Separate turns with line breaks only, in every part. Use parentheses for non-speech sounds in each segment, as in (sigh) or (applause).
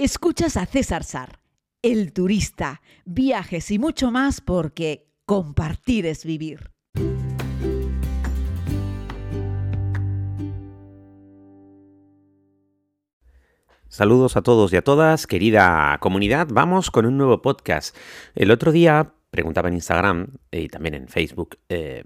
Escuchas a César Sar, el turista, viajes y mucho más porque compartir es vivir.
Saludos a todos y a todas, querida comunidad. Vamos con un nuevo podcast. El otro día preguntaba en Instagram y también en Facebook eh,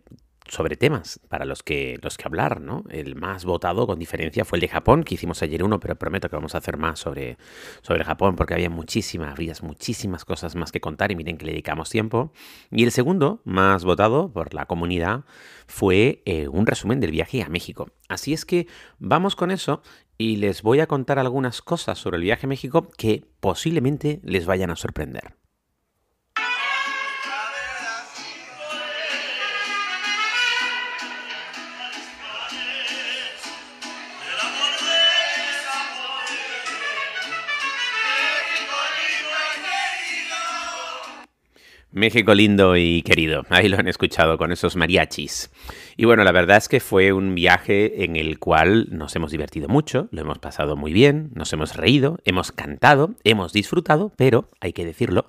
sobre temas para los que, los que hablar, ¿no? El más votado con diferencia fue el de Japón, que hicimos ayer uno, pero prometo que vamos a hacer más sobre, sobre Japón porque había muchísimas, habría muchísimas cosas más que contar y miren que le dedicamos tiempo. Y el segundo, más votado por la comunidad, fue eh, un resumen del viaje a México. Así es que vamos con eso y les voy a contar algunas cosas sobre el viaje a México que posiblemente les vayan a sorprender. México lindo y querido, ahí lo han escuchado con esos mariachis. Y bueno, la verdad es que fue un viaje en el cual nos hemos divertido mucho, lo hemos pasado muy bien, nos hemos reído, hemos cantado, hemos disfrutado, pero hay que decirlo,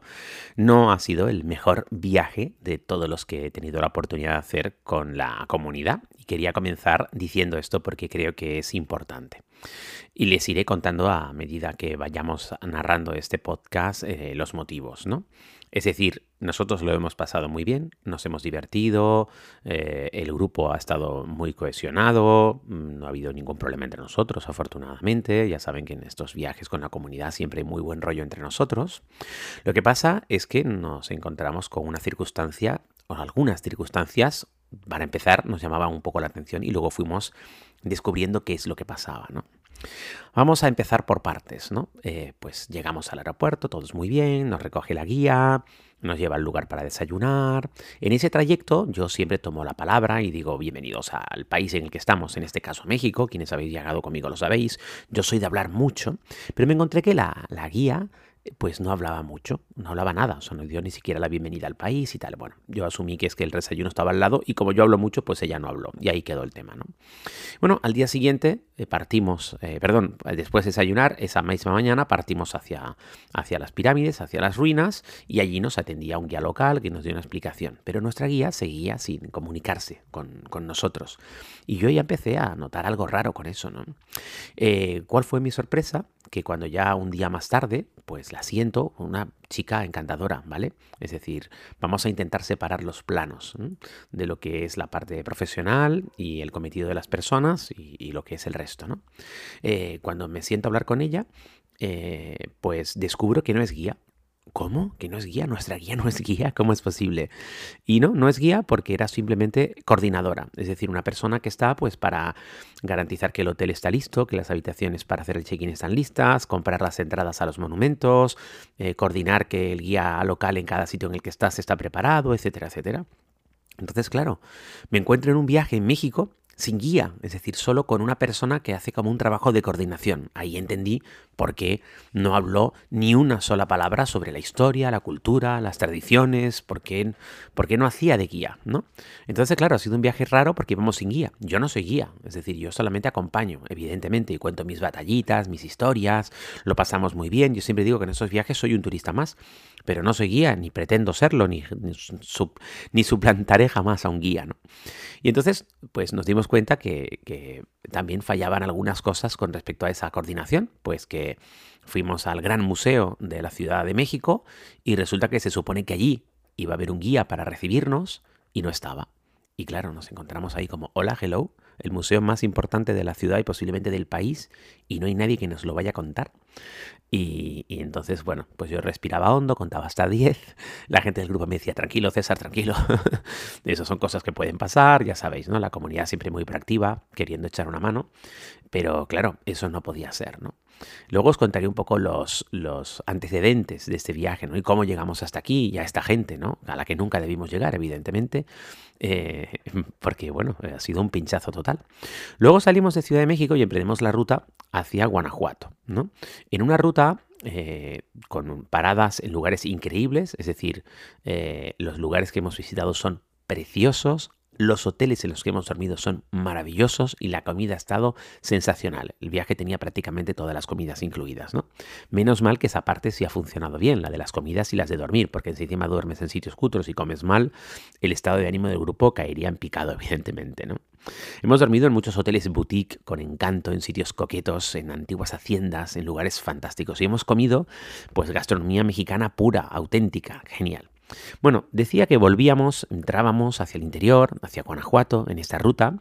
no ha sido el mejor viaje de todos los que he tenido la oportunidad de hacer con la comunidad. Y quería comenzar diciendo esto porque creo que es importante. Y les iré contando a medida que vayamos narrando este podcast eh, los motivos, ¿no? Es decir, nosotros lo hemos pasado muy bien, nos hemos divertido, eh, el grupo ha estado muy cohesionado, mm, no ha habido ningún problema entre nosotros, afortunadamente. Ya saben que en estos viajes con la comunidad siempre hay muy buen rollo entre nosotros. Lo que pasa es que nos encontramos con una circunstancia, o algunas circunstancias, para empezar, nos llamaban un poco la atención y luego fuimos descubriendo qué es lo que pasaba, ¿no? Vamos a empezar por partes, ¿no? Eh, pues llegamos al aeropuerto, todo es muy bien, nos recoge la guía, nos lleva al lugar para desayunar. En ese trayecto yo siempre tomo la palabra y digo bienvenidos al país en el que estamos, en este caso México, quienes habéis llegado conmigo lo sabéis, yo soy de hablar mucho, pero me encontré que la, la guía pues no hablaba mucho, no hablaba nada, o sea, no dio ni siquiera la bienvenida al país y tal. Bueno, yo asumí que es que el desayuno estaba al lado y como yo hablo mucho, pues ella no habló y ahí quedó el tema, ¿no? Bueno, al día siguiente eh, partimos, eh, perdón, después de desayunar, esa misma mañana partimos hacia, hacia las pirámides, hacia las ruinas y allí nos atendía un guía local que nos dio una explicación, pero nuestra guía seguía sin comunicarse con, con nosotros y yo ya empecé a notar algo raro con eso, ¿no? Eh, ¿Cuál fue mi sorpresa? Que cuando ya un día más tarde, pues la siento, una chica encantadora, ¿vale? Es decir, vamos a intentar separar los planos de lo que es la parte profesional y el cometido de las personas y, lo que es el resto, ¿no? Eh, cuando me siento a hablar con ella, eh, pues descubro que no es guía, ¿Cómo? ¿Que no es guía? ¿Nuestra guía (laughs) no es guía? ¿Cómo es posible? Y no, no es guía porque era simplemente coordinadora, es decir, una persona que está pues para garantizar que el hotel está listo, que las habitaciones para hacer el check-in están listas, comprar las entradas a los monumentos, eh, coordinar que el guía local en cada sitio en el que estás está preparado, etcétera, etcétera. Entonces, claro, me encuentro en un viaje en México sin guía, es decir, solo con una persona que hace como un trabajo de coordinación. Ahí entendí por qué no habló ni una sola palabra sobre la historia, la cultura, las tradiciones, por qué, no hacía de guía, ¿no? Entonces, claro, ha sido un viaje raro porque íbamos sin guía. Yo no soy guía, es decir, yo solamente acompaño, evidentemente, y cuento mis batallitas, mis historias, lo pasamos muy bien. Yo siempre digo que en esos viajes soy un turista más, pero no soy guía, ni pretendo serlo, ni, ni, suplantaré jamás a un guía, ¿no? Y entonces, pues nos dimos cuenta que, también fallaban algunas cosas con respecto a esa coordinación, pues que fuimos al Gran Museo de la Ciudad de México y resulta que se supone que allí iba a haber un guía para recibirnos y no estaba. Y claro, nos encontramos ahí como, hola, hello, el museo más importante de la ciudad y posiblemente del país, y no hay nadie que nos lo vaya a contar. Y, entonces, bueno, pues yo respiraba hondo, contaba hasta 10. La gente del grupo me decía, tranquilo, César, tranquilo. (laughs) Esas son cosas que pueden pasar, ya sabéis, ¿no? La comunidad siempre muy proactiva, queriendo echar una mano. Pero claro, eso no podía ser, ¿no? Luego os contaré un poco los, los antecedentes de este viaje, ¿no? Y cómo llegamos hasta aquí y a esta gente, ¿no? A la que nunca debimos llegar, evidentemente, eh, (laughs) porque, bueno, ha sido un pinchazo total. Luego salimos de Ciudad de México y emprendemos la ruta hacia Guanajuato, ¿no? En una ruta eh, con paradas en lugares increíbles, es decir, eh, los lugares que hemos visitado son preciosos, Los hoteles en los que hemos dormido son maravillosos y la comida ha estado sensacional. El viaje tenía prácticamente todas las comidas incluidas, ¿no? Menos mal que esa parte sí ha funcionado bien, la de las comidas y las de dormir, porque si encima duermes en sitios cutros y comes mal, el estado de ánimo del grupo caería en picado, (laughs) evidentemente, ¿no? Hemos dormido en muchos hoteles boutique con encanto, en sitios coquetos, en antiguas haciendas, en lugares fantásticos y hemos comido pues gastronomía mexicana pura, auténtica, genial. Bueno, decía que volvíamos, entrábamos hacia el interior, hacia Guanajuato, en esta ruta,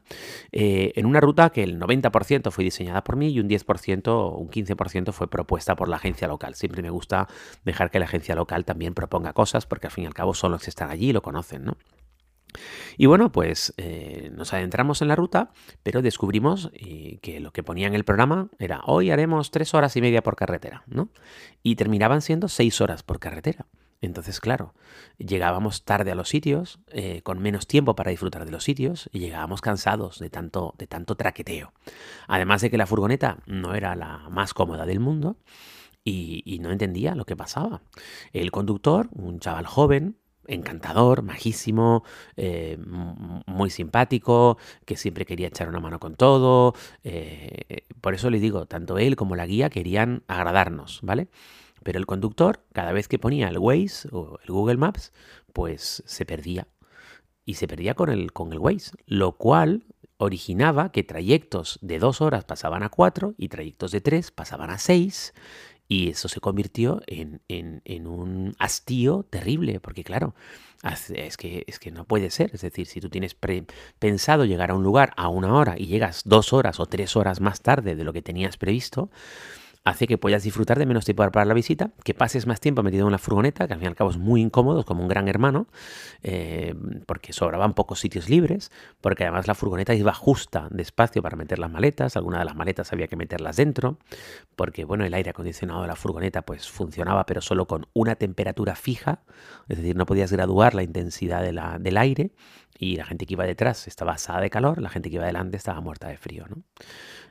eh, en una ruta que el 90% fue diseñada por mí y un 10% o un 15% fue propuesta por la agencia local. Siempre me gusta dejar que la agencia local también proponga cosas porque al fin y al cabo son los que están allí y lo conocen, ¿no? Y bueno, pues eh, nos adentramos en la ruta, pero descubrimos eh, que lo que ponía en el programa era hoy haremos tres horas y media por carretera, ¿no? Y terminaban siendo seis horas por carretera. Entonces, claro, llegábamos tarde a los sitios, eh, con menos tiempo para disfrutar de los sitios, y llegábamos cansados de tanto, de tanto traqueteo. Además de que la furgoneta no era la más cómoda del mundo y, no entendía lo que pasaba. El conductor, un chaval joven, encantador, majísimo, eh, muy simpático, que siempre quería echar una mano con todo. Eh, por eso les digo, tanto él como la guía querían agradarnos, ¿vale? Pero el conductor, cada vez que ponía el Waze o el Google Maps, pues se perdía. Y se perdía con el, con el Waze, lo cual originaba que trayectos de dos horas pasaban a cuatro y trayectos de tres pasaban a seis. Y eso se convirtió en, en, un hastío terrible, porque claro, es que, es que no puede ser. Es decir, si tú tienes pensado llegar a un lugar a una hora y llegas dos horas o tres horas más tarde de lo que tenías previsto, hace que puedas disfrutar de menos tiempo para la visita, que pases más tiempo metido en la furgoneta, que al fin y al cabo es muy incómodo, como un gran hermano, eh, porque sobraban pocos sitios libres, porque además la furgoneta iba justa de espacio para meter las maletas, algunas de las maletas había que meterlas dentro, porque bueno, el aire acondicionado de la furgoneta pues funcionaba, pero solo con una temperatura fija, es decir, no podías graduar la intensidad del aire, y la gente que iba detrás estaba asada de calor, la gente que iba delante estaba muerta de frío, ¿no?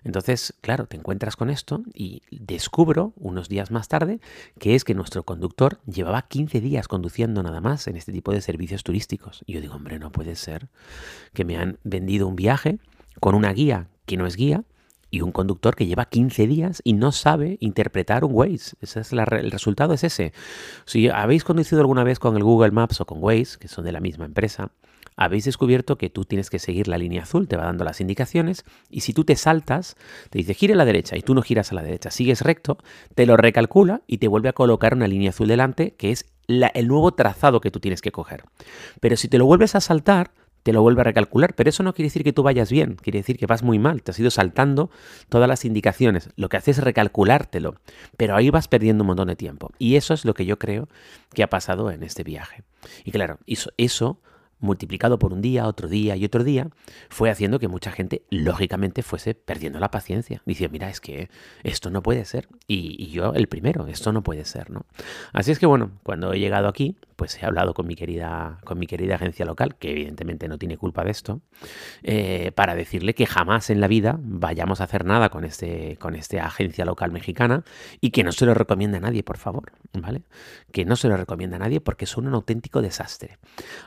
Entonces, claro, te encuentras con esto y descubro unos días más tarde que es que nuestro conductor llevaba 15 días conduciendo nada más en este tipo de servicios turísticos. Y yo digo, hombre, no puede ser que me han vendido un viaje con una guía que no es guía y un conductor que lleva 15 días y no sabe interpretar un Waze. Ese es el resultado es ese. Si habéis conducido alguna vez con el Google Maps o con Waze, que son de la misma empresa, habéis descubierto que tú tienes que seguir la línea azul, te va dando las indicaciones, y si tú te saltas, te dice gire a la derecha y tú no giras a la derecha, sigues recto, te lo recalcula y te vuelve a colocar una línea azul delante, que es el nuevo trazado que tú tienes que coger. Pero si te lo vuelves a saltar, te lo vuelve a recalcular, pero eso no quiere decir que tú vayas bien, quiere decir que vas muy mal, te has ido saltando todas las indicaciones, lo que hace es recalculártelo, pero ahí vas perdiendo un montón de tiempo. Y eso es lo que yo creo que ha pasado en este viaje. Y claro, eso, eso multiplicado por un día, otro día y otro día, fue haciendo que mucha gente, lógicamente, fuese perdiendo la paciencia. Dice, mira, es que esto no puede ser. Y, yo el primero, esto no puede ser, ¿no? Así es que bueno, cuando he llegado aquí, pues he hablado con mi querida, con mi querida agencia local, que evidentemente no tiene culpa de esto, eh, para decirle que jamás en la vida vayamos a hacer nada con, este, con esta agencia local mexicana y que no se lo recomienda a nadie, por favor, ¿vale? Que no se lo recomienda a nadie porque son un auténtico desastre.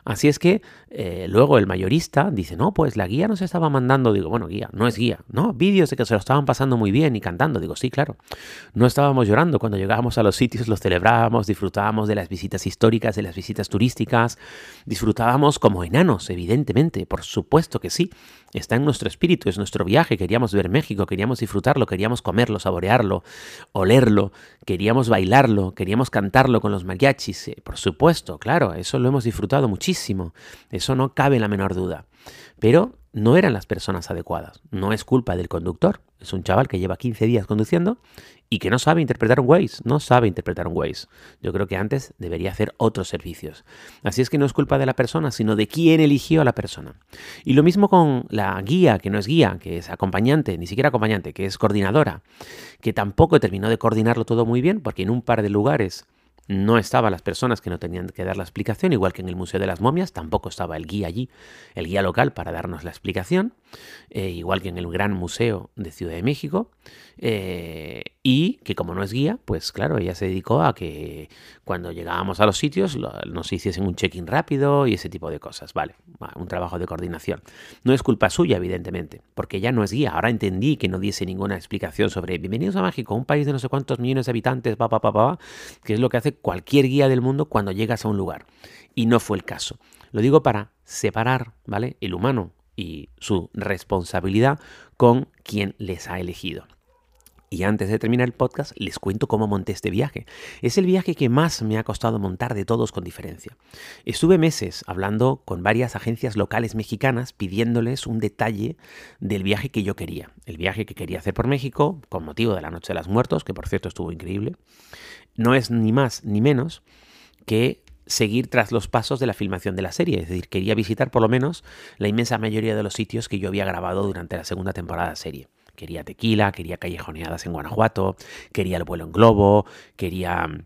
Así es que eh, luego el mayorista dice, no, pues la guía nos estaba mandando, digo, bueno, guía, no es guía, no, vídeos de que se lo estaban pasando muy bien y cantando, digo, sí, claro, no estábamos llorando cuando llegábamos a los sitios, los celebrábamos, disfrutábamos de las visitas históricas, de las visitas turísticas, disfrutábamos como enanos, evidentemente, por supuesto que sí, está en nuestro espíritu, es nuestro viaje, queríamos ver México, queríamos disfrutarlo, queríamos comerlo, saborearlo, olerlo, queríamos bailarlo, queríamos cantarlo con los mariachis, eh, por supuesto, claro, eso lo hemos disfrutado muchísimo. Eso no cabe la menor duda. Pero no eran las personas adecuadas. No es culpa del conductor. Es un chaval que lleva 15 días conduciendo y que no sabe interpretar un Waze. No sabe interpretar un Waze. Yo creo que antes debería hacer otros servicios. Así es que no es culpa de la persona, sino de quién eligió a la persona. Y lo mismo con la guía, que no es guía, que es acompañante, ni siquiera acompañante, que es coordinadora, que tampoco terminó de coordinarlo todo muy bien, porque en un par de lugares no estaban las personas que no tenían que dar la explicación, igual que en el Museo de las Momias, tampoco estaba el guía allí, el guía local para darnos la explicación. Eh, igual que en el Gran Museo de Ciudad de México, eh, y que como no es guía, pues claro, ella se dedicó a que cuando llegábamos a los sitios nos hiciesen un check-in rápido y ese tipo de cosas, ¿vale? Un trabajo de coordinación. No es culpa suya, evidentemente, porque ella no es guía. Ahora entendí que no diese ninguna explicación sobre bienvenidos a México, un país de no sé cuántos millones de habitantes, pa, pa, pa, que es lo que hace cualquier guía del mundo cuando llegas a un lugar. Y no fue el caso. Lo digo para separar, ¿vale? El humano y su responsabilidad con quien les ha elegido. Y antes de terminar el podcast, les cuento cómo monté este viaje. Es el viaje que más me ha costado montar de todos con diferencia. Estuve meses hablando con varias agencias locales mexicanas pidiéndoles un detalle del viaje que yo quería. El viaje que quería hacer por México, con motivo de la Noche de los Muertos, que por cierto estuvo increíble. No es ni más ni menos que seguir tras los pasos de la filmación de la serie, es decir, quería visitar por lo menos la inmensa mayoría de los sitios que yo había grabado durante la segunda temporada de serie. Quería tequila, quería callejoneadas en Guanajuato, quería el vuelo en globo, quería mm,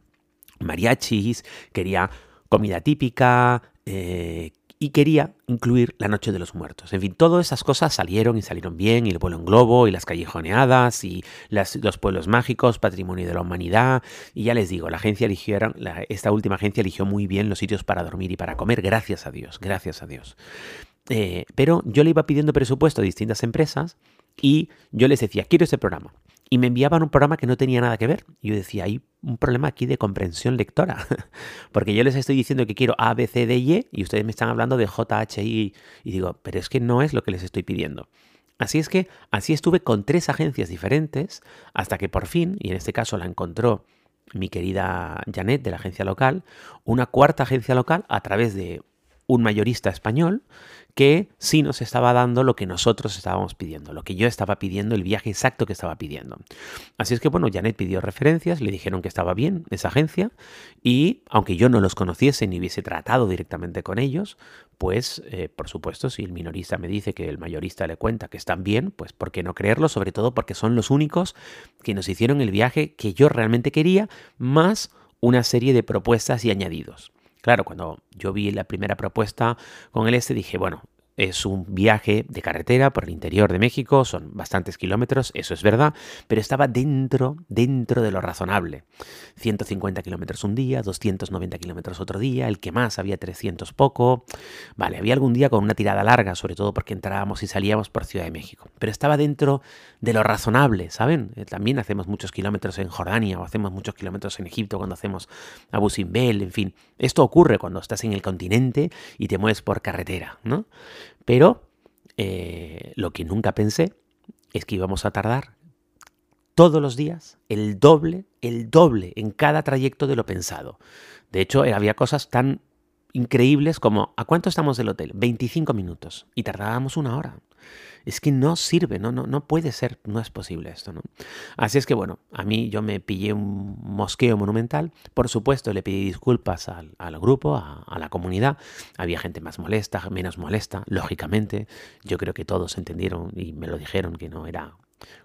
mariachis, quería comida típica eh, y quería incluir la Noche de los Muertos. En fin, todas esas cosas salieron y salieron bien, y el vuelo en globo, y las callejoneadas, y los pueblos mágicos, patrimonio de la humanidad. Y ya les digo, la agencia eligió, esta última agencia eligió muy bien los sitios para dormir y para comer, gracias a Dios, gracias a Dios. Eh, pero yo le iba pidiendo presupuesto a distintas empresas y yo les decía, quiero ese programa. Y me enviaban un programa que no tenía nada que ver. Y yo decía, hay un problema aquí de comprensión lectora. (laughs) Porque yo les estoy diciendo que quiero A, B, C, D, Y y ustedes me están hablando de J, H, I. Y digo, pero es que no es lo que les estoy pidiendo. Así es que así estuve con tres agencias diferentes hasta que por fin, y en este caso la encontró mi querida Janet de la agencia local, una cuarta agencia local a través de un mayorista español que sí nos estaba dando lo que nosotros estábamos pidiendo, lo que yo estaba pidiendo, el viaje exacto que estaba pidiendo. Así es que bueno, Janet pidió referencias, le dijeron que estaba bien esa agencia y aunque yo no los conociese ni hubiese tratado directamente con ellos, pues eh, por supuesto si el minorista me dice que el mayorista le cuenta que están bien, pues ¿por qué no creerlo? Sobre todo porque son los únicos que nos hicieron el viaje que yo realmente quería, más una serie de propuestas y añadidos. Claro, cuando yo vi la primera propuesta con el este, dije, bueno, es un viaje de carretera por el interior de México, son bastantes kilómetros, eso es verdad, pero estaba dentro, dentro de lo razonable. 150 kilómetros un día, 290 kilómetros otro día, el que más había 300 poco. Vale, había algún día con una tirada larga, sobre todo porque entrábamos y salíamos por Ciudad de México, pero estaba dentro de lo razonable, ¿saben? Eh, también hacemos muchos kilómetros en Jordania o hacemos muchos kilómetros en Egipto cuando hacemos Abu Simbel, en fin. Esto ocurre cuando estás en el continente y te mueves por carretera, ¿no? Pero eh, lo que nunca pensé es que íbamos a tardar todos los días el doble, el doble en cada trayecto de lo pensado. De hecho, había cosas tan increíbles como ¿a cuánto estamos del hotel? 25 minutos y tardábamos una hora. Es que no sirve, no, no, no puede ser, no es posible esto. Así es que bueno, a mí yo me pillé un mosqueo monumental. Por supuesto, le pedí disculpas al, grupo, a, a, la comunidad. Había gente más molesta, menos molesta, lógicamente. Yo creo que todos entendieron y me lo dijeron que no era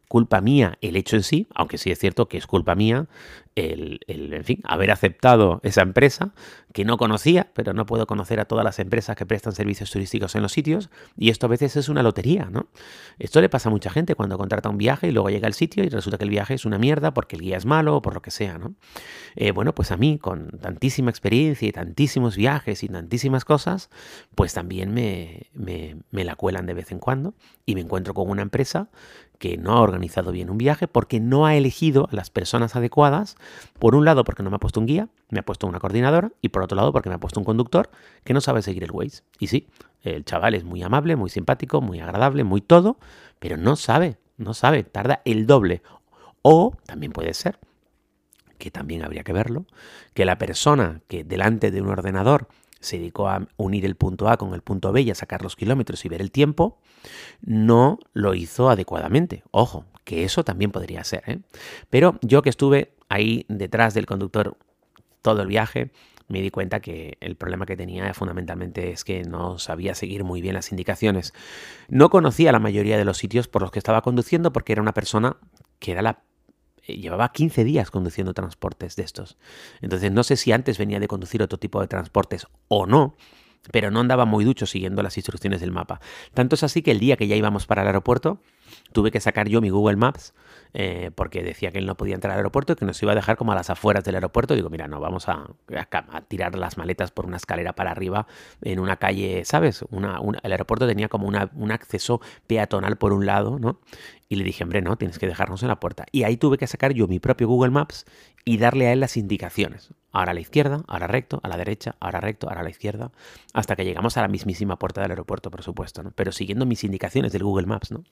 culpa mía el hecho en sí, aunque sí es cierto que es culpa mía el, en fin, haber aceptado esa empresa que no conocía, pero no puedo conocer a todas las empresas que prestan servicios turísticos en los sitios y esto a veces es una lotería, ¿no? Esto le pasa a mucha gente cuando contrata un viaje y luego llega al sitio y resulta que el viaje es una mierda porque el guía es malo o por lo que sea, ¿no? Eh, bueno, pues a mí con tantísima experiencia y tantísimos viajes y tantísimas cosas, pues también me, me, me la cuelan de vez en cuando y me encuentro con una empresa que no ha organizado bien un viaje porque no ha elegido a las personas adecuadas, por un lado porque no me ha puesto un guía, me ha puesto una coordinadora y por otro lado porque me ha puesto un conductor que no sabe seguir el Waze. Y sí, el chaval es muy amable, muy simpático, muy agradable, muy todo, pero no sabe, no sabe, tarda el doble. O también puede ser que también habría que verlo, que la persona que delante de un ordenador se dedicó a unir el punto A con el punto B y a sacar los kilómetros y ver el tiempo, no lo hizo adecuadamente. Ojo, que eso también podría ser. ¿eh? Pero yo que estuve ahí detrás del conductor todo el viaje, me di cuenta que el problema que tenía fundamentalmente es que no sabía seguir muy bien las indicaciones. No conocía la mayoría de los sitios por los que estaba conduciendo porque era una persona que era la llevaba 15 días conduciendo transportes de estos. Entonces no sé si antes venía de conducir otro tipo de transportes o no, pero no andaba muy ducho siguiendo las instrucciones del mapa. Tanto es así que el día que ya íbamos para el aeropuerto, tuve que sacar yo mi Google Maps eh, porque decía que él no podía entrar al aeropuerto y que nos iba a dejar como a las afueras del aeropuerto. Digo, mira, no, vamos a, tirar las maletas por una escalera para arriba en una calle, ¿sabes? el aeropuerto tenía como un acceso peatonal por un lado, ¿no? Y le dije, hombre, no, tienes que dejarnos en la puerta. Y ahí tuve que sacar yo mi propio Google Maps y darle a él las indicaciones. Ahora a la izquierda, ahora recto, a la derecha, ahora recto, ahora a la izquierda, hasta que llegamos a la mismísima puerta del aeropuerto, por supuesto, ¿no? Pero siguiendo mis indicaciones del Google Maps, ¿no?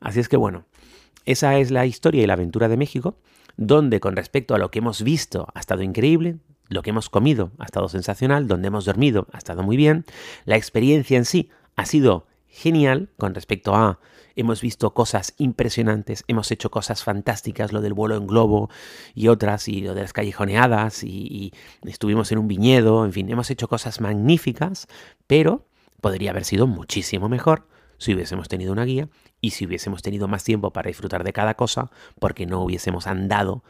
Así es que bueno, esa es la historia y la aventura de México, donde con respecto a lo que hemos visto ha estado increíble, lo que hemos comido ha estado sensacional, donde hemos dormido ha estado muy bien, la experiencia en sí ha sido genial con respecto a hemos visto cosas impresionantes, hemos hecho cosas fantásticas, lo del vuelo en globo y otras, y lo de las callejoneadas, y, estuvimos en un viñedo, en fin, hemos hecho cosas magníficas, pero podría haber sido muchísimo mejor si hubiésemos tenido una guía y si hubiésemos tenido más tiempo para disfrutar de cada cosa, porque no hubiésemos andado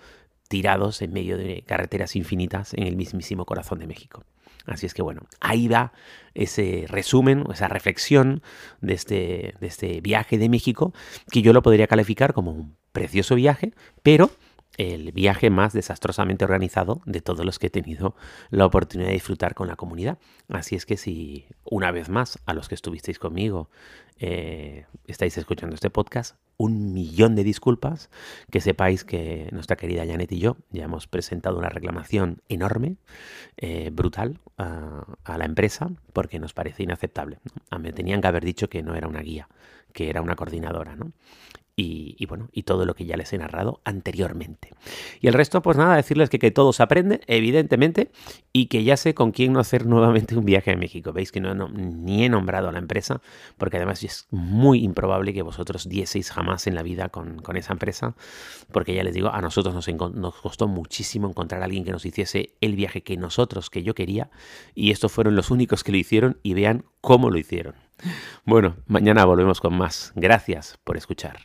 tirados en medio de carreteras infinitas en el mismísimo corazón de México. Así es que bueno, ahí va ese resumen, esa reflexión de este, de este viaje de México, que yo lo podría calificar como un precioso viaje, pero el viaje más desastrosamente organizado de todos los que he tenido la oportunidad de disfrutar con la comunidad. Así es que si una vez más a los que estuvisteis conmigo eh, estáis escuchando este podcast, un millón de disculpas, que sepáis que nuestra querida Janet y yo ya hemos presentado una reclamación enorme, eh, brutal, a, la empresa porque nos parece inaceptable. Me tenían que haber dicho que no era una guía, que era una coordinadora, ¿no? Y, bueno, y todo lo que ya les he narrado anteriormente. Y el resto, pues nada, decirles que, que todo se aprende, evidentemente, y que ya sé con quién no hacer (laughs) nuevamente un viaje a México. Veis que no, ni he nombrado a la empresa, porque además es muy improbable que vosotros dieseis jamás en la vida con, esa empresa, porque ya les digo, a nosotros nos, nos costó muchísimo encontrar a alguien que nos hiciese el viaje que nosotros, que yo quería, y estos fueron los únicos que lo hicieron, y vean cómo lo hicieron. Bueno, mañana volvemos con más. Gracias por escuchar.